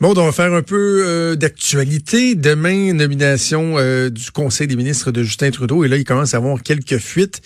Bon, on va faire un peu euh, d'actualité. Demain, nomination euh, du Conseil des ministres de Justin Trudeau. Et là, il commence à avoir quelques fuites.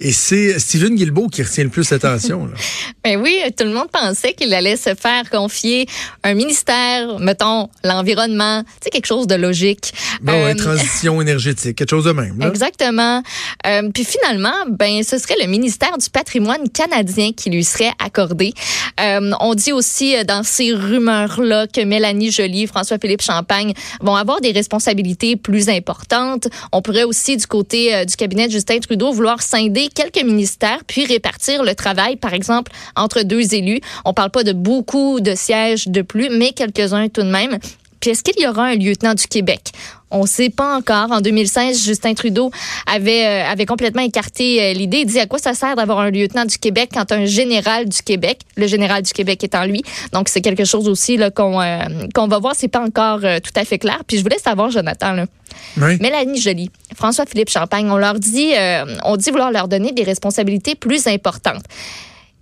Et c'est Stephen Guilbeault qui retient le plus l'attention. ben oui, tout le monde pensait qu'il allait se faire confier un ministère, mettons, l'environnement, tu sais, quelque chose de logique. Bon, euh, transition énergétique, quelque chose de même. Là. Exactement. Euh, puis finalement, ben, ce serait le ministère du patrimoine canadien qui lui serait accordé. Euh, on dit aussi dans ces rumeurs-là que Mélanie Joly, François-Philippe Champagne vont avoir des responsabilités plus importantes. On pourrait aussi, du côté du cabinet de Justin Trudeau, vouloir scinder quelques ministères, puis répartir le travail, par exemple, entre deux élus. On parle pas de beaucoup de sièges de plus, mais quelques-uns tout de même. Puis est-ce qu'il y aura un lieutenant du Québec? On ne sait pas encore. En 2016, Justin Trudeau avait, euh, avait complètement écarté euh, l'idée. Il dit à quoi ça sert d'avoir un lieutenant du Québec quand un général du Québec, le général du Québec est en lui. Donc, c'est quelque chose aussi qu'on euh, qu'on va voir. C'est pas encore tout à fait clair. Puis je voulais savoir, Jonathan, là, Mélanie Joly, François-Philippe Champagne, on leur dit, on dit vouloir leur donner des responsabilités plus importantes.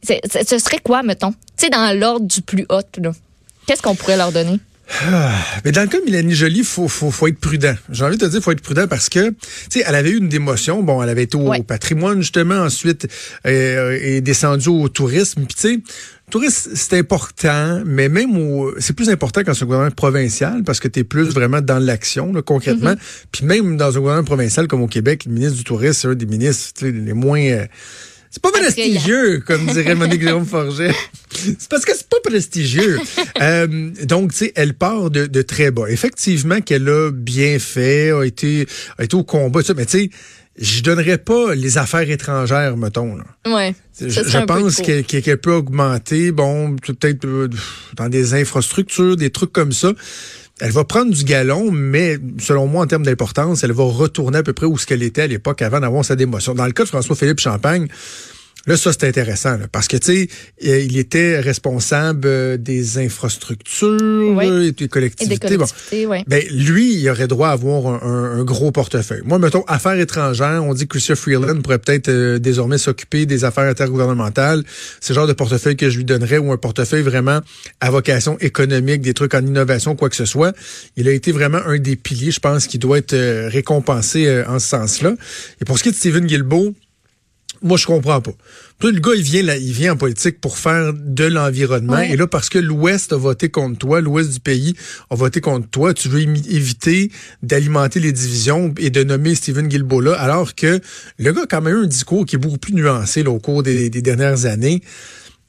Ce serait quoi, mettons? Tu sais, dans l'ordre du plus haut, Qu'est-ce qu'on pourrait leur donner? Ah, mais dans le cas de Mélanie Jolie, faut, faut, faut être prudent. J'ai envie de te dire, faut être prudent parce que, tu sais, elle avait eu une démotion. Bon, elle avait été au, patrimoine, justement, ensuite, euh, est descendue au tourisme. Puis, tu sais, tourisme, c'est important, mais même au, c'est plus important quand c'est un gouvernement provincial parce que tu es plus vraiment dans l'action, concrètement. Mm-hmm. Puis même dans un gouvernement provincial comme au Québec, le ministre du tourisme, c'est un des ministres les moins... Euh, c'est pas prestigieux, comme dirait Monique Jérôme Forget. C'est parce que c'est pas prestigieux. euh, donc, tu sais, elle part de, de, très bas. Effectivement, qu'elle a bien fait, a été, a été au combat, mais tu sais, je donnerais pas les affaires étrangères, mettons. Là. Ouais. Je, je pense qu'elle peut augmenter, bon, peut-être euh, dans des infrastructures, des trucs comme ça. Elle va prendre du galon, mais selon moi, en termes d'importance, elle va retourner à peu près où ce qu'elle était à l'époque avant d'avoir sa démotion. Dans le cas de François-Philippe Champagne, Là, ça, c'est intéressant, parce que, tu sais, il était responsable euh, des infrastructures et des collectivités. ben, lui, il aurait droit à avoir un, gros portefeuille. Moi, mettons, affaires étrangères, on dit que Christian Freeland pourrait peut-être euh, désormais s'occuper des affaires intergouvernementales. C'est le genre de portefeuille que je lui donnerais ou un portefeuille vraiment à vocation économique, des trucs en innovation, quoi que ce soit. Il a été vraiment un des piliers, je pense, qui doit être euh, récompensé en ce sens-là. Et pour ce qui est de Stephen Guilbeault, moi, je comprends pas. le gars, il vient là, il vient en politique pour faire de l'environnement. Et là, parce que l'Ouest a voté contre toi, l'Ouest du pays a voté contre toi, tu veux éviter d'alimenter les divisions et de nommer Stephen Guilbeault là, alors que le gars a quand même eu un discours qui est beaucoup plus nuancé au cours des, dernières années.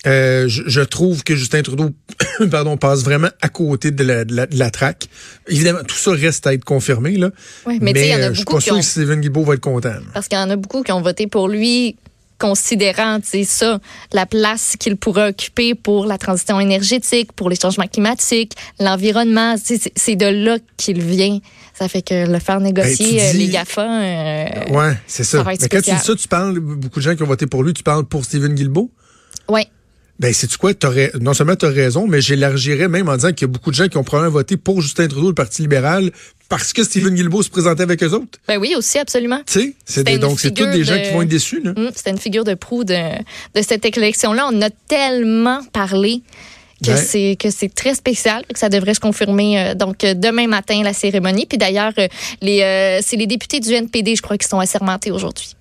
Euh, je, trouve que Justin Trudeau pardon, passe vraiment à côté de la, de traque. Évidemment, tout ça reste à être confirmé. Là. mais, mais y en a euh, je suis pas sûr que Stephen Guilbeault va être content. Parce qu'il y en a beaucoup qui ont voté pour lui considérant ça, la place qu'il pourrait occuper pour la transition énergétique, pour les changements climatiques, l'environnement. C'est de là qu'il vient. Ça fait que le faire négocier ben, les GAFA. Euh, ouais, c'est ça. Mais quand tu dis ça, tu parles, beaucoup de gens qui ont voté pour lui, tu parles pour Stephen Guilbeault? Oui. Ben, c'est quoi? non seulement tu as raison, mais j'élargirais même en disant qu'il y a beaucoup de gens qui ont probablement voté pour Justin Trudeau, le Parti libéral, parce que Stephen Guilbeault se présentait avec eux autres. Ben oui, aussi, absolument. Tu sais, donc c'est tous des gens qui vont être déçus. Hum, C'était une figure de proue de, de cette élection-là. On a tellement parlé que c'est que c'est très spécial que ça devrait se confirmer euh, donc euh, demain matin la cérémonie puis d'ailleurs euh, c'est les députés du NPD je crois qui sont assermentés aujourd'hui.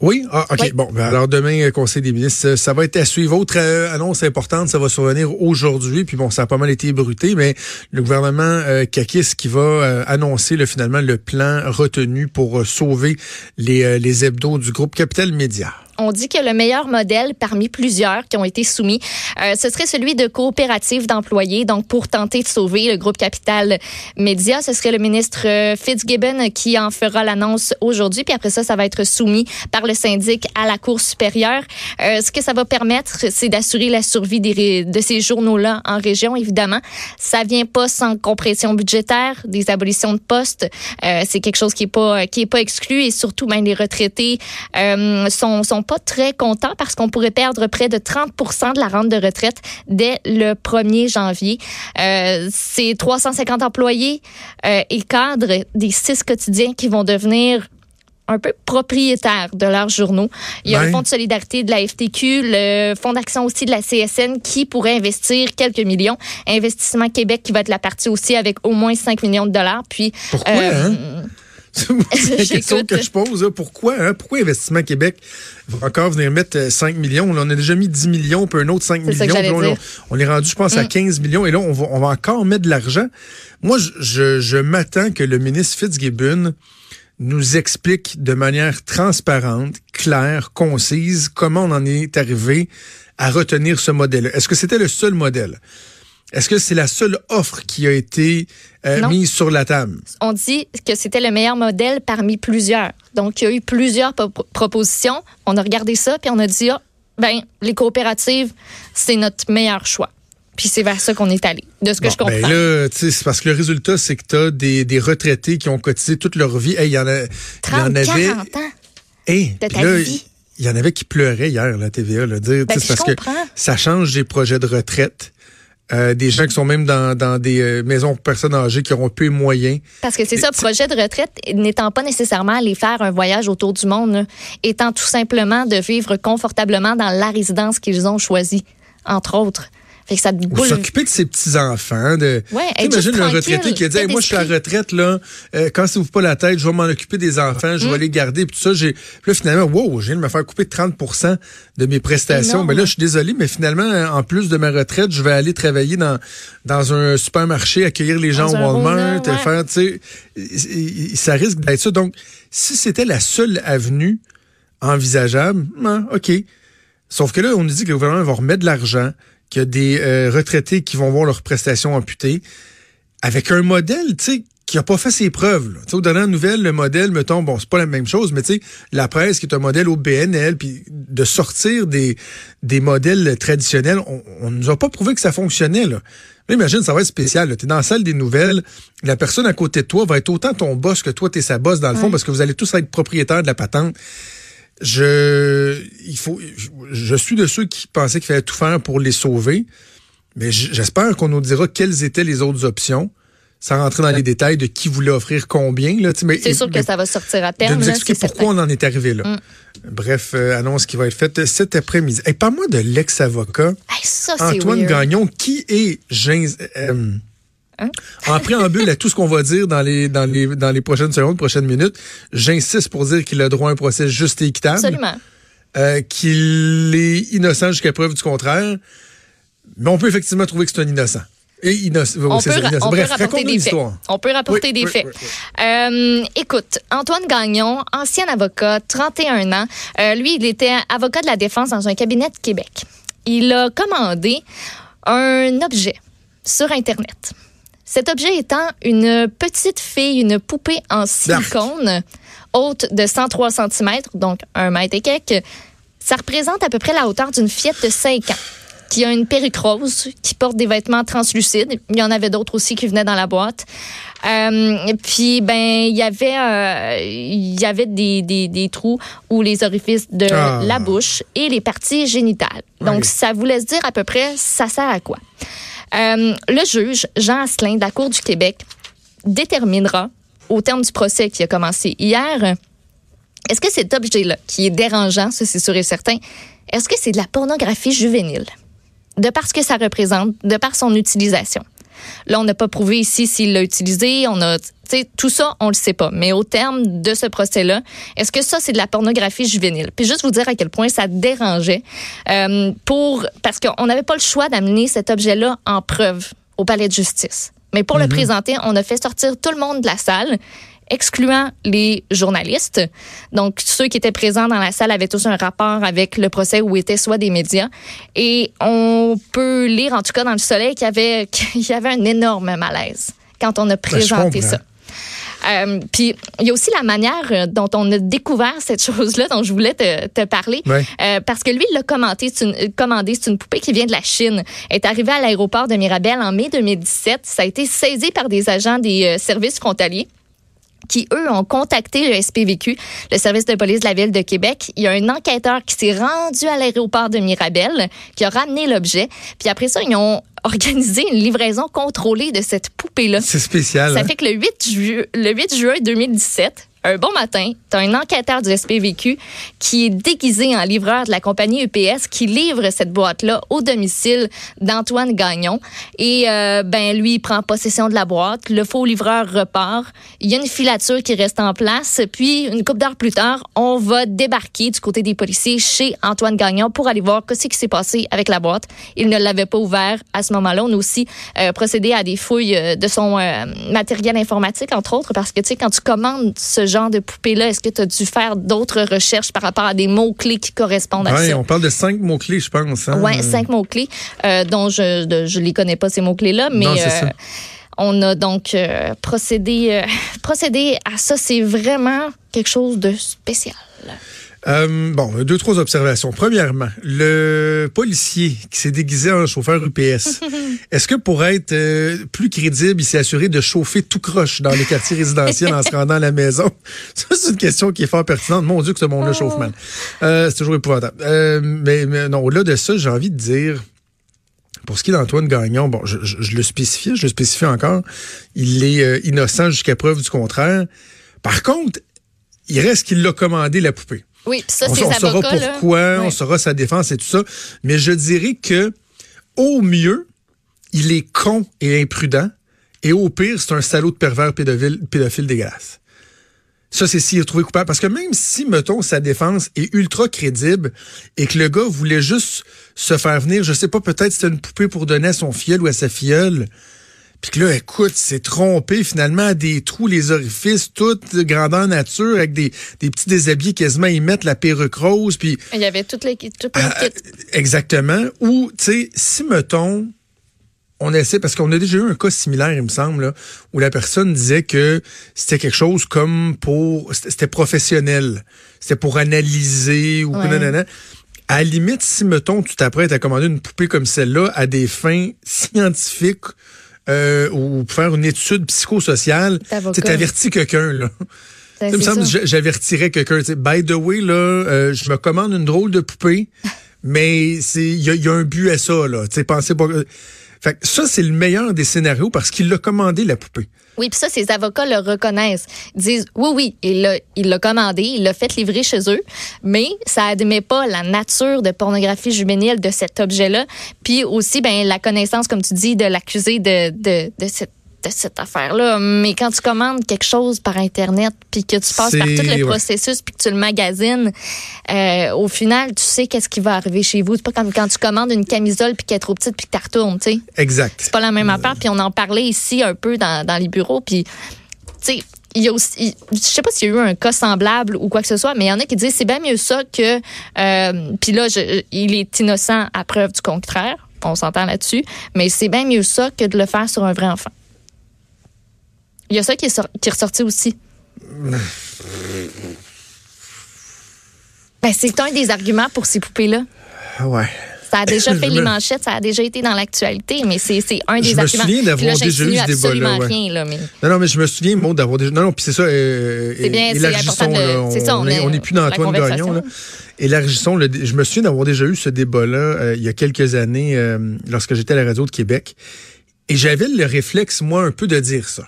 Oui, ah, OK. Bon, ben, alors demain, euh, Conseil des ministres, ça va être à suivre. Autre euh, annonce importante, ça va survenir aujourd'hui. Puis bon, ça a pas mal été bruté, mais le gouvernement euh, Kakis qui va euh, annoncer le, finalement le plan retenu pour sauver les, les hebdos du groupe Capital Média. On dit que le meilleur modèle parmi plusieurs qui ont été soumis, euh, ce serait celui de coopérative d'employés. Donc, pour tenter de sauver le groupe Capital Média, ce serait le ministre euh, Fitzgibbon qui en fera l'annonce aujourd'hui. Puis après ça, ça va être soumis par le syndic à la Cour supérieure. Euh, ce que ça va permettre, c'est d'assurer la survie de ces journaux-là en région, évidemment. Ça vient pas sans compression budgétaire, des abolitions de postes. Euh, c'est quelque chose qui est pas qui est pas exclu et surtout, ben, les retraités euh, sont sont pas très contents parce qu'on pourrait perdre près de 30% de la rente de retraite dès le 1er janvier. Euh, c'est 350 employés euh, et cadres des six quotidiens qui vont devenir un peu propriétaires de leurs journaux. Il y a le Fonds de solidarité de la FTQ, le Fonds d'action aussi de la CSN qui pourrait investir quelques millions. Investissement Québec qui va être la partie aussi avec au moins 5 millions de dollars. Puis, Pourquoi, euh, hein? C'est la question que je pose. là. Pourquoi, hein? Pourquoi Investissement Québec va encore venir mettre euh, 5 millions? Là, on a déjà mis 10 millions, puis un autre 5 C'est ça millions. puis on, est rendu, je pense, à Mm. 15 millions. Et là, on va, on va encore mettre de l'argent. Moi, je, je, je m'attends que le ministre Fitzgibbon nous explique de manière transparente, claire, concise, comment on en est arrivé à retenir ce modèle. Est-ce que c'était le seul modèle? Est-ce que c'est la seule offre qui a été euh, mise sur la table? on dit que c'était le meilleur modèle parmi plusieurs. Donc, il y a eu plusieurs po- propositions. On a regardé ça, puis on a dit, ah, ben, les coopératives, c'est notre meilleur choix. Puis c'est vers ça qu'on est allé, de ce que Bon, je comprends. Ben là, c'est parce que le résultat, c'est que tu as des, des retraités qui ont cotisé toute leur vie. Hey, Il y en a, il y 30, en avait. 40 ans. Hey, de ta là, vie. Il y en avait qui pleuraient hier, la TVA, là, dire, Ben, parce que comprends. ça change des projets de retraite. Euh, des gens qui sont même dans, dans des euh, maisons pour personnes âgées qui auront peu les moyens. Parce que c'est ça, projet de retraite n'étant pas nécessairement aller faire un voyage autour du monde, là, étant tout simplement de vivre confortablement dans la résidence qu'ils ont choisie, entre autres. Fait que ça te boule. s'occuper de ses petits-enfants. De, Ouais, imagine un retraité qui a dit Hey, Moi, je suis à la retraite, là. Euh, Cassez-vous pas la tête, je vais m'en occuper des enfants, je vais Mm. les garder. Puis tout ça, j'ai. Là, finalement, wow, je viens de me faire couper 30% de mes prestations. Mais là, je suis désolé, mais finalement, en plus de ma retraite, je vais aller travailler dans, dans un supermarché, accueillir les gens Dans au Walmart, Rona, ouais. faire, tu sais. Ça risque d'être ça. Donc, si c'était la seule avenue envisageable, ah, OK. Sauf que là, on nous dit que le gouvernement va remettre de l'argent, qu'il y a des euh, retraités qui vont voir leurs prestations amputées, avec un modèle, tu sais, qui a pas fait ses preuves. là. Tu sais, aux dernières nouvelles, le modèle, mettons, bon, c'est pas la même chose, mais tu sais, la presse qui est un modèle au BNL, puis de sortir des, des modèles traditionnels, on, on nous a pas prouvé que ça fonctionnait, là. Là, imagine, ça va être spécial. Tu es dans la salle des nouvelles, la personne à côté de toi va être autant ton boss que toi, t'es sa boss, dans le fond, Ouais. parce que vous allez tous être propriétaires de la patente. Je, il faut, je, je suis de ceux qui pensaient qu'il fallait tout faire pour les sauver, mais j'espère qu'on nous dira quelles étaient les autres options, sans rentrer dans les détails de qui voulait offrir combien. C'est sûr que ça va sortir à de terme. nous là, expliquer pourquoi on en est arrivé là. Mm. Bref, euh, annonce qui va être faite cet après-midi. Et Parle-moi de l'ex-avocat. Hey, Antoine weird. Gagnon, qui est James. euh, Hein? En préambule à tout ce qu'on va dire dans les, dans les, dans les prochaines secondes, prochaines minutes, j'insiste pour dire qu'il a droit à un procès juste et équitable, Absolument. euh, qu'il est innocent jusqu'à preuve du contraire, mais on peut effectivement trouver que c'est un innocent. Et innocent. On peut, innocent. on peut Bref, rapporter raconte-nous des faits. On peut rapporter Oui, des oui, faits. oui. Euh, écoute, Antoine Gagnon, ancien avocat, 31 ans. Euh, lui, il était avocat de la défense dans un cabinet de Québec. Il a commandé un objet sur Internet. Cet objet étant une petite fille, une poupée en silicone, haute de 103 cm, donc un mètre et quelques. Ça représente à peu près la hauteur d'une fillette de 5 ans qui a une perruque rose, qui porte des vêtements translucides. Il y en avait d'autres aussi qui venaient dans la boîte. Euh, puis ben il y avait euh, il y avait des, des, des trous où les orifices de Ah. la bouche et les parties génitales. Donc Oui. ça vous laisse dire à peu près ça sert à quoi? Euh, le juge Jean Asselin de la Cour du Québec déterminera au terme du procès qui a commencé hier est-ce que cet objet-là, qui est dérangeant, ça c'est sûr et certain, est-ce que c'est de la pornographie juvénile? De par ce que ça représente, de par son utilisation. Là, on n'a pas prouvé ici s'il l'a utilisé, on a, tout ça, on le sait pas. Mais au terme de ce procès-là, est-ce que ça, c'est de la pornographie juvénile? Puis juste vous dire à quel point ça dérangeait, euh, pour, parce qu'on n'avait pas le choix d'amener cet objet-là en preuve au palais de justice. Mais pour le présenter, on a fait sortir tout le monde de la salle excluant les journalistes. Donc, ceux qui étaient présents dans la salle avaient tous un rapport avec le procès où étaient soit des médias. Et on peut lire, en tout cas dans le soleil, qu'il y avait, qu'il y avait un énorme malaise quand on a Ben, présenté ça. Euh, puis il y a aussi la manière dont on a découvert cette chose-là dont je voulais te, te parler. Euh, parce que lui, il l'a commenté, c'est une, euh, commandé. C'est une poupée qui vient de la Chine. Elle est arrivée à l'aéroport de Mirabel en mai 2017. Ça a été saisi par des agents des euh, services frontaliers qui, eux, ont contacté le SPVQ, le service de police de la ville de Québec. Il y a un enquêteur qui s'est rendu à l'aéroport de Mirabel, qui a ramené l'objet. Puis après ça, ils ont organisé une livraison contrôlée de cette poupée-là. C'est spécial. Ça hein? fait que le 8, ju- le 8 juin 2017, un bon matin, tu as un enquêteur du SPVQ qui est déguisé en livreur de la compagnie UPS qui livre cette boîte-là au domicile d'Antoine Gagnon. Et euh, ben lui, prend possession de la boîte. Le faux livreur repart. Il y a une filature qui reste en place. Puis, une couple d'heures plus tard, on va débarquer du côté des policiers chez Antoine Gagnon pour aller voir ce qui s'est passé avec la boîte. Il ne l'avait pas ouvert à ce moment-là. On a aussi euh, procédé à des fouilles euh, de son euh, matériel informatique, entre autres, parce que, tu sais, quand tu commandes ce genre de poupée-là, est-ce que tu as dû faire d'autres recherches par rapport à des mots-clés qui correspondent à ça? on parle de cinq mots-clés, je pense. Hein? Ouais, cinq mots-clés, euh, dont je ne je les connais pas, ces mots-clés-là, mais Non, ça. on a donc euh, procédé, euh, procédé à ça. C'est vraiment quelque chose de spécial. Euh, bon, deux, trois observations. Premièrement, le policier qui s'est déguisé en chauffeur UPS, est-ce que pour être euh, plus crédible, il s'est assuré de chauffer tout croche dans les quartiers résidentiels en se rendant à la maison? Ça, c'est une question qui est fort pertinente. Mon Dieu, que ce monde-là chauffe mal. Euh, c'est toujours épouvantable. Euh, mais, mais non, au-delà de ça, j'ai envie de dire, pour ce qui est d'Antoine Gagnon, bon, je, je- je le spécifie, je le spécifie encore, il est innocent jusqu'à preuve du contraire. Par contre, il reste qu'il l'a commandé, la poupée. Oui, puis ça, on, on saura avocats, là, pourquoi, on saura sa défense et tout ça. Mais je dirais que, au mieux, il est con et imprudent. Et au pire, c'est un salaud de pervers pédophile, pédophile dégueulasse. Ça, c'est s'il est trouvé coupable. Parce que même si, mettons, sa défense est ultra crédible et que le gars voulait juste se faire venir, je sais pas, peut-être c'était une poupée pour donner à son filleul ou à sa filleule. Puis que là, écoute, c'est trompé finalement à des trous, les orifices, toutes grandeur nature, avec des, des petits déshabillés quasiment, ils mettent la perruque rose, puis Il y avait toutes les, toutes les ah, kits. exactement. Ou, tu sais, si, mettons, on essaie, parce qu'on a déjà eu un cas similaire, il me semble, là, où la personne disait que c'était quelque chose comme pour, c'était c'était professionnel. C'était pour analyser ou Ouais. nanana. À la limite, si, mettons, tu t'apprêtes à commander une poupée comme celle-là à des fins scientifiques, euh, ou faire une étude psychosociale, tu avertis quelqu'un, là. Ben, Ça me semble que j'avertirais quelqu'un. By the way, là, euh, je me commande une drôle de poupée, mais c'est il y, a- il y a un but à ça. Là, pensez pas. Fait que ça, c'est le meilleur des scénarios parce qu'il l'a commandé, la poupée. Oui, puis ça, ces avocats le reconnaissent. Ils disent, oui, oui, il l'a, il l'a commandé, il l'a fait livrer chez eux, mais ça admet pas la nature de pornographie juvénile de cet objet-là. Puis aussi, ben, la connaissance, comme tu dis, de l'accusé de, de, de cette de cette affaire-là. Mais quand tu commandes quelque chose par Internet, puis que tu passes par tout le ouais. processus, puis que tu le magasines, euh, au final, tu sais qu'est-ce qui va arriver chez vous. C'est pas comme quand tu commandes une camisole, puis qu'elle est trop petite, puis que tu retournes, tu sais Exact. c'est pas la même affaire. Puis on en parlait ici un peu dans, dans les bureaux. Puis, tu sais, il y a aussi, il- je sais pas s'il y a eu un cas semblable ou quoi que ce soit, mais il y en a qui disent c'est bien mieux ça que. euh, puis là, je- il est innocent à preuve du contraire. On s'entend là-dessus. Mais c'est bien mieux ça que de le faire sur un vrai enfant. Il y a ça qui est, sor- qui est ressorti aussi. Ben, c'est un des arguments pour ces poupées-là. Ouais. Ça a déjà fait me- les manchettes, ça a déjà été dans l'actualité, mais c'est c'est un des Je me arguments. souviens d'avoir là, déjà eu ce débat-là, absolument ouais. rien, là, mais Non, non, mais je me souviens, Maud, d'avoir déjà. Non, non, puis c'est ça. Euh, C'est bien, c'est élargissons, important de- là, c'est ça, on on est- est- on n'est plus dans Antoine. Gagnon. Là. Élargissons. Le, je me souviens d'avoir déjà eu ce débat-là euh, il y a quelques années euh, lorsque j'étais à la radio de Québec. Et j'avais le réflexe, moi, un peu de dire ça.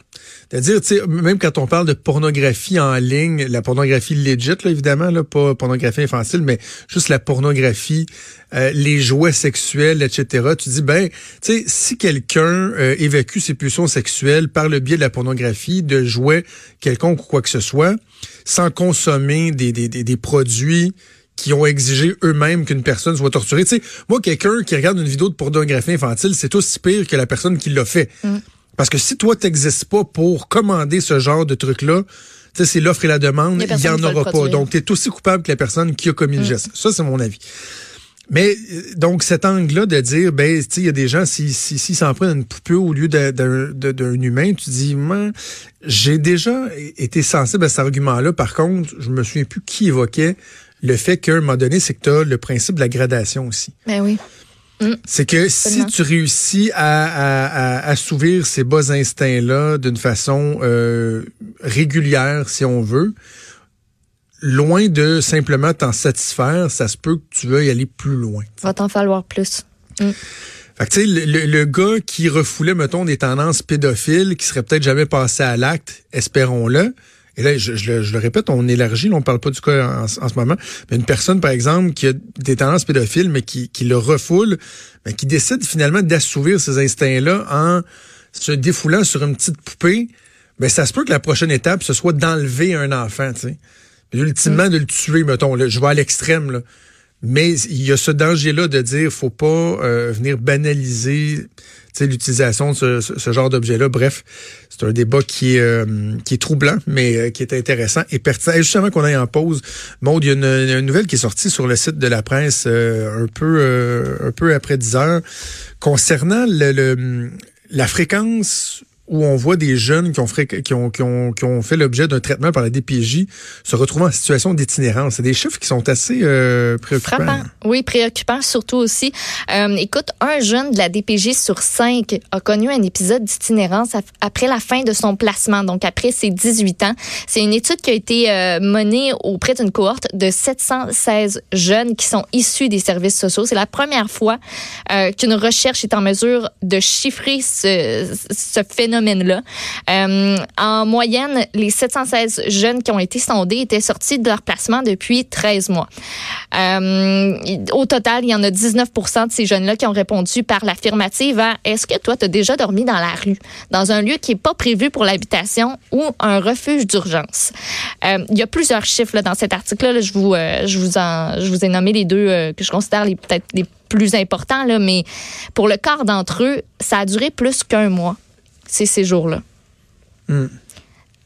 De dire, tu sais, même quand on parle de pornographie en ligne, la pornographie legit, là, évidemment, là, pas pornographie infantile, mais juste la pornographie, euh, les jouets sexuels, etc. Tu dis, ben, tu sais, si quelqu'un euh, évacue ses pulsions sexuelles par le biais de la pornographie, de jouets quelconque ou quoi que ce soit, sans consommer des, des, des, des produits qui ont exigé eux-mêmes qu'une personne soit torturée. Tu sais, moi, quelqu'un qui regarde une vidéo de pornographie infantile, c'est aussi pire que la personne qui l'a fait. Parce que si toi, t'existes pas pour commander ce genre de truc-là, c'est l'offre et la demande, il n'y en aura pas. Donc, tu es aussi coupable que la personne qui a commis le mm. geste. Ça, c'est mon avis. Mais euh, donc cet angle-là de dire, ben, il y a des gens, s'ils si, si, s'en prennent une poupée au lieu d'un humain, tu dis, moi, j'ai déjà été sensible à cet argument-là. Par contre, je me souviens plus qui évoquait le fait qu'à un moment donné, c'est que tu as le principe de la gradation aussi. Ben oui. Mm. C'est que si tu réussis à, à, à assouvir ces bas instincts-là d'une façon euh, régulière, si on veut, loin de simplement t'en satisfaire, ça se peut que tu veuilles aller plus loin. Va t'en falloir plus. Mm. Fait que, le, le, gars qui refoulait, mettons, des tendances pédophiles, qui serait peut-être jamais passé à l'acte, espérons-le. Et là, je, je, le répète, on élargit, on on parle pas du cas en, ce moment. Mais une personne, par exemple, qui a des tendances pédophiles, mais qui, qui le refoule, mais qui décide finalement d'assouvir ces instincts-là en se défoulant sur une petite poupée, ben ça se peut que la prochaine étape, ce soit d'enlever un enfant, tu sais ultimement de le tuer, mettons. Là, je vais à l'extrême, là. Mais il y a ce danger-là de dire faut pas euh, venir banaliser l'utilisation de ce, ce, genre d'objet-là. Bref, c'est un débat qui est, euh, qui est troublant, mais euh, qui est intéressant et pertinent. Et justement qu'on aille en pause, Maud, il y a une, nouvelle qui est sortie sur le site de la presse un peu un peu après 10 heures concernant le, le la fréquence où on voit des jeunes qui ont, fait l'objet d'un traitement par la DPJ se retrouvant en situation d'itinérance. C'est des chiffres qui sont assez euh, préoccupants. Frappant. Oui, préoccupants surtout aussi. Euh, écoute, un jeune de la DPJ sur cinq a connu un épisode d'itinérance après la fin de son placement, donc après ses 18 ans. C'est une étude qui a été euh, menée auprès d'une cohorte de 716 jeunes qui sont issus des services sociaux. C'est la première fois euh, qu'une recherche est en mesure de chiffrer ce phénomène euh, en moyenne, les 716 jeunes qui ont été sondés étaient sortis de leur placement depuis 13 mois. Euh, au total, il y en a 19 de ces jeunes-là qui ont répondu par l'affirmative à Est-ce que toi, tu as déjà dormi dans la rue, dans un lieu qui n'est pas prévu pour l'habitation ou un refuge d'urgence? Euh, il y a plusieurs chiffres dans cet article-là. Je, vous, ai nommé les deux que je considère les peut-être les plus importants, mais pour le quart d'entre eux, ça a duré plus qu'un mois ces séjours-là. Hmm.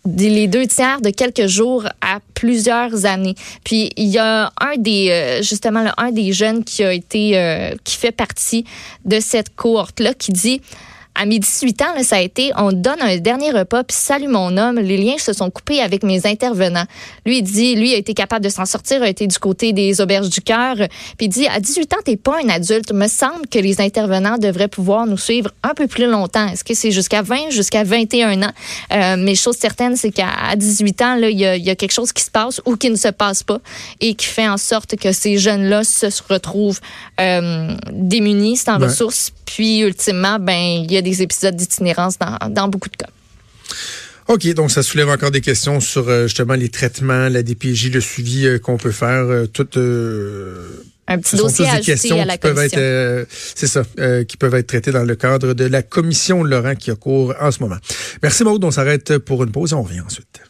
Les deux tiers de quelques jours à plusieurs années. Puis il y a un des euh, justement un des jeunes qui a été euh, qui fait partie de cette cohorte là qui dit à mes 18 ans, là, ça a été, on donne un dernier repas, puis salut mon homme, les liens se sont coupés avec mes intervenants. Lui, il dit, lui a été capable de s'en sortir, a été du côté des auberges du cœur, puis il dit, à 18 ans, t'es pas un adulte. Me semble que les intervenants devraient pouvoir nous suivre un peu plus longtemps. Est-ce que c'est jusqu'à 20, jusqu'à 21 ans? Euh, mais chose certaine, c'est qu'à 18 ans, là, il y a, y a, quelque chose qui se passe ou qui ne se passe pas et qui fait en sorte que ces jeunes-là se retrouvent euh, démunis, sans ressources, puis ultimement, ben, il y a des épisodes d'itinérance dans, beaucoup de cas. OK, donc ça soulève encore des questions sur euh, justement les traitements, la DPJ, le suivi euh, qu'on peut faire, euh, tout. un petit dossier à questions à la commission. c'est ça, qui peuvent être traitées dans le cadre de la commission Laurent qui a cours en ce moment. Merci Maud, on s'arrête pour une pause et on revient ensuite.